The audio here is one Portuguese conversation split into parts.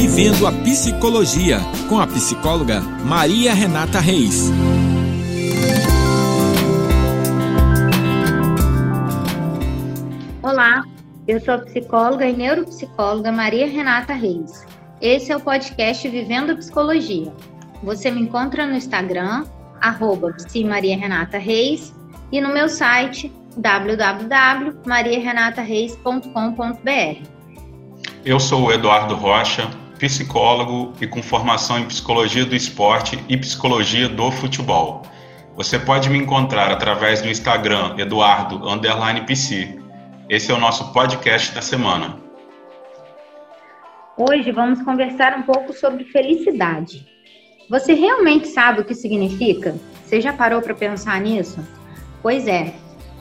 Vivendo a Psicologia, com a psicóloga Maria Renata Reis. Olá, eu sou a psicóloga e neuropsicóloga Maria Renata Reis. Esse é o podcast Vivendo a Psicologia. Você me encontra no Instagram, arroba Reis, e no meu site www.mariarenatareis.com.br. Eu sou o Eduardo Rocha, psicólogo e com formação em psicologia do esporte e psicologia do futebol. Você pode me encontrar através do Instagram eduardo psi. Esse é o nosso podcast da semana. Hoje vamos conversar um pouco sobre felicidade. Você realmente sabe o que significa? Você já parou para pensar nisso? Pois é,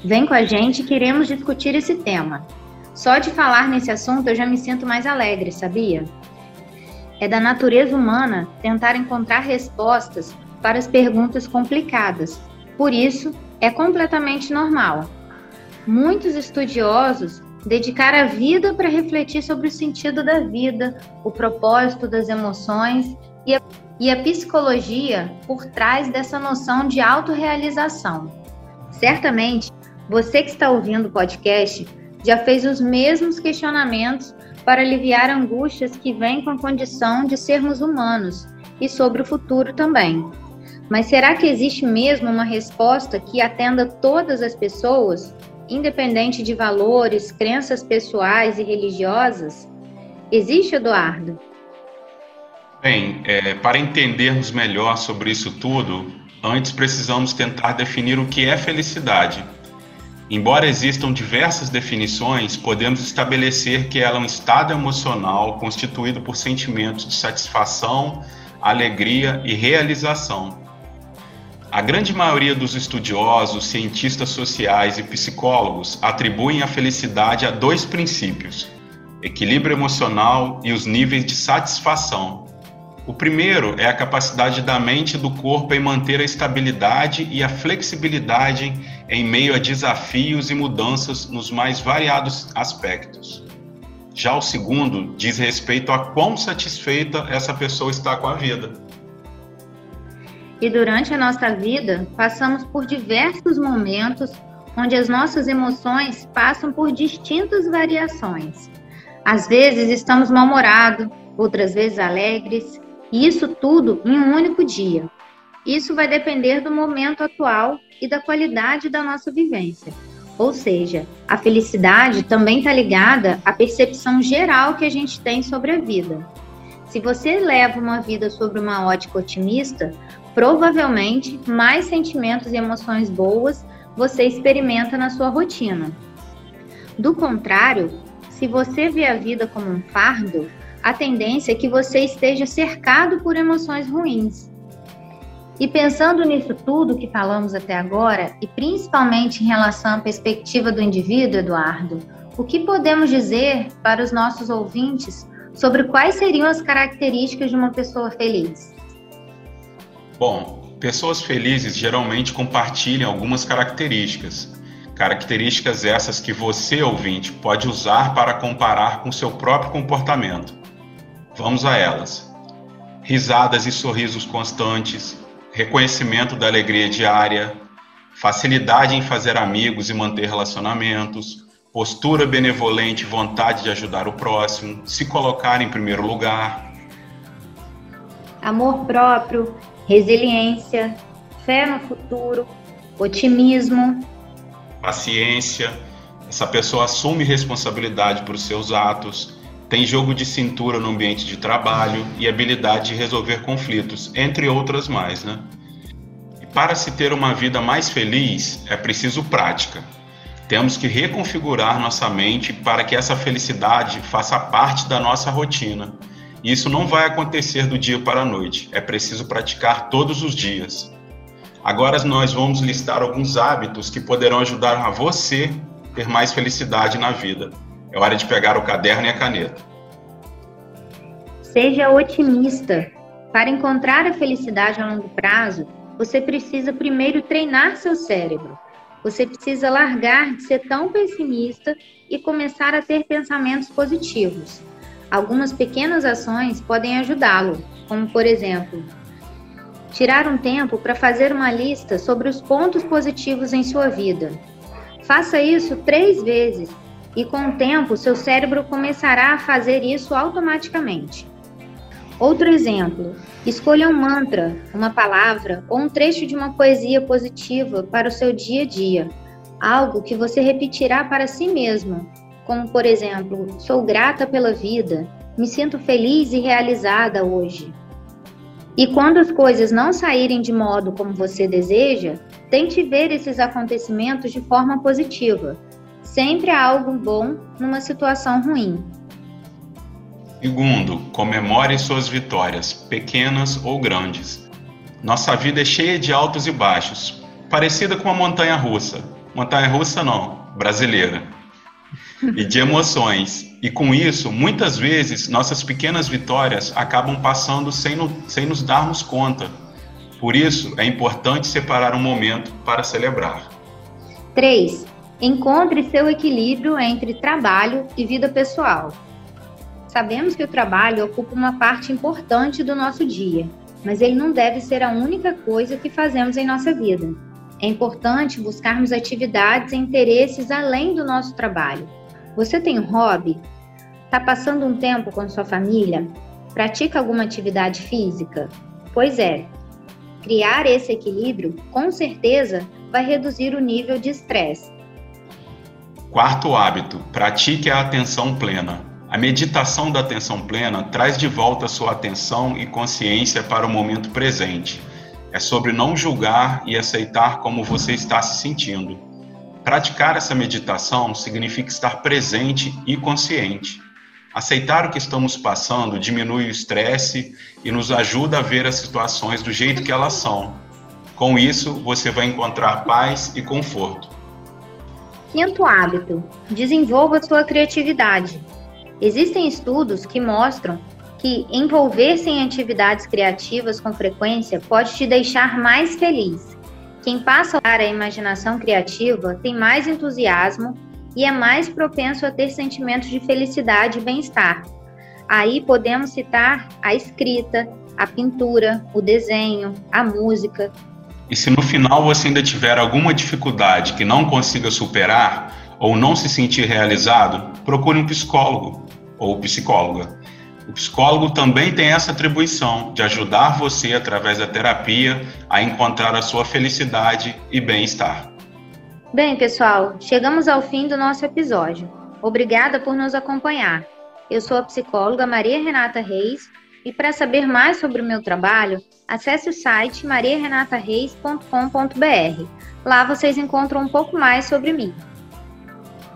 vem com a gente que iremos discutir esse tema. Só de falar nesse assunto eu já me sinto mais alegre, sabia? É da natureza humana tentar encontrar respostas para as perguntas complicadas. Por isso, é completamente normal. Muitos estudiosos dedicaram a vida para refletir sobre o sentido da vida, o propósito das emoções e a, e a psicologia por trás dessa noção de autorrealização. Certamente, você que está ouvindo o podcast já fez os mesmos questionamentos para aliviar angústias que vêm com a condição de sermos humanos e sobre o futuro também. Mas será que existe mesmo uma resposta que atenda todas as pessoas, independente de valores, crenças pessoais e religiosas? Existe, Eduardo? Bem, é, para entendermos melhor sobre isso tudo, antes precisamos tentar definir o que é felicidade. Embora existam diversas definições, podemos estabelecer que ela é um estado emocional constituído por sentimentos de satisfação, alegria e realização. A grande maioria dos estudiosos, cientistas sociais e psicólogos atribuem a felicidade a dois princípios: equilíbrio emocional e os níveis de satisfação. O primeiro é a capacidade da mente e do corpo em manter a estabilidade e a flexibilidade em meio a desafios e mudanças nos mais variados aspectos. Já o segundo diz respeito a quão satisfeita essa pessoa está com a vida. E durante a nossa vida, passamos por diversos momentos onde as nossas emoções passam por distintas variações. Às vezes estamos mal-humorados, outras vezes alegres, e isso tudo em um único dia. Isso vai depender do momento atual e da qualidade da nossa vivência. Ou seja, a felicidade também está ligada à percepção geral que a gente tem sobre a vida. Se você leva uma vida sobre uma ótica otimista, provavelmente mais sentimentos e emoções boas você experimenta na sua rotina. Do contrário, se você vê a vida como um fardo, a tendência é que você esteja cercado por emoções ruins. E pensando nisso tudo que falamos até agora, e principalmente em relação à perspectiva do indivíduo, Eduardo, o que podemos dizer para os nossos ouvintes sobre quais seriam as características de uma pessoa feliz? Bom, pessoas felizes geralmente compartilham algumas características. Características essas que você, ouvinte, pode usar para comparar com seu próprio comportamento. Vamos a elas. Risadas e sorrisos constantes, reconhecimento da alegria diária, facilidade em fazer amigos e manter relacionamentos, postura benevolente vontade de ajudar o próximo, se colocar em primeiro lugar. Amor próprio, resiliência, fé no futuro, otimismo. Paciência. Essa pessoa assume responsabilidade por seus atos, tem jogo de cintura no ambiente de trabalho e habilidade de resolver conflitos, entre outras mais, né? E para se ter uma vida mais feliz, é preciso prática. Temos que reconfigurar nossa mente para que essa felicidade faça parte da nossa rotina. E isso não vai acontecer do dia para a noite, é preciso praticar todos os dias. Agora nós vamos listar alguns hábitos que poderão ajudar a você ter mais felicidade na vida. É hora de pegar o caderno e a caneta. Seja otimista. Para encontrar a felicidade a longo prazo, você precisa primeiro treinar seu cérebro. Você precisa largar de ser tão pessimista e começar a ter pensamentos positivos. Algumas pequenas ações podem ajudá-lo, como por exemplo, tirar um tempo para fazer uma lista sobre os pontos positivos em sua vida. Faça isso três vezes e com o tempo seu cérebro começará a fazer isso automaticamente. Outro exemplo: escolha um mantra, uma palavra ou um trecho de uma poesia positiva para o seu dia a dia, algo que você repetirá para si mesmo, como por exemplo: sou grata pela vida, me sinto feliz e realizada hoje. E quando as coisas não saírem de modo como você deseja, tente ver esses acontecimentos de forma positiva. Sempre há algo bom numa situação ruim. Segundo, comemore suas vitórias, pequenas ou grandes. Nossa vida é cheia de altos e baixos, parecida com uma montanha russa. Montanha russa não, brasileira e de emoções. E com isso, muitas vezes, nossas pequenas vitórias acabam passando sem, no, sem nos darmos conta. Por isso, é importante separar um momento para celebrar. 3. Encontre seu equilíbrio entre trabalho e vida pessoal. Sabemos que o trabalho ocupa uma parte importante do nosso dia, mas ele não deve ser a única coisa que fazemos em nossa vida. É importante buscarmos atividades e interesses além do nosso trabalho você tem um hobby? Está passando um tempo com sua família? Pratica alguma atividade física? Pois é, criar esse equilíbrio com certeza vai reduzir o nível de estresse. Quarto hábito: pratique a atenção plena. A meditação da atenção plena traz de volta sua atenção e consciência para o momento presente. É sobre não julgar e aceitar como você está se sentindo. Praticar essa meditação significa estar presente e consciente. Aceitar o que estamos passando diminui o estresse e nos ajuda a ver as situações do jeito que elas são. Com isso, você vai encontrar paz e conforto. Quinto hábito: desenvolva sua criatividade. Existem estudos que mostram que envolver-se em atividades criativas com frequência pode te deixar mais feliz quem passa a imaginação criativa tem mais entusiasmo e é mais propenso a ter sentimentos de felicidade e bem-estar. Aí podemos citar a escrita, a pintura, o desenho, a música. E se no final você ainda tiver alguma dificuldade que não consiga superar ou não se sentir realizado, procure um psicólogo ou psicóloga. O psicólogo também tem essa atribuição de ajudar você, através da terapia, a encontrar a sua felicidade e bem-estar. Bem, pessoal, chegamos ao fim do nosso episódio. Obrigada por nos acompanhar. Eu sou a psicóloga Maria Renata Reis e para saber mais sobre o meu trabalho, acesse o site mariarenatareis.com.br. Lá vocês encontram um pouco mais sobre mim.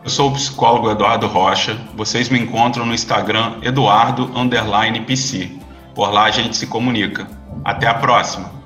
Eu sou o psicólogo Eduardo Rocha. Vocês me encontram no Instagram eduardo_pc. Por lá a gente se comunica. Até a próxima!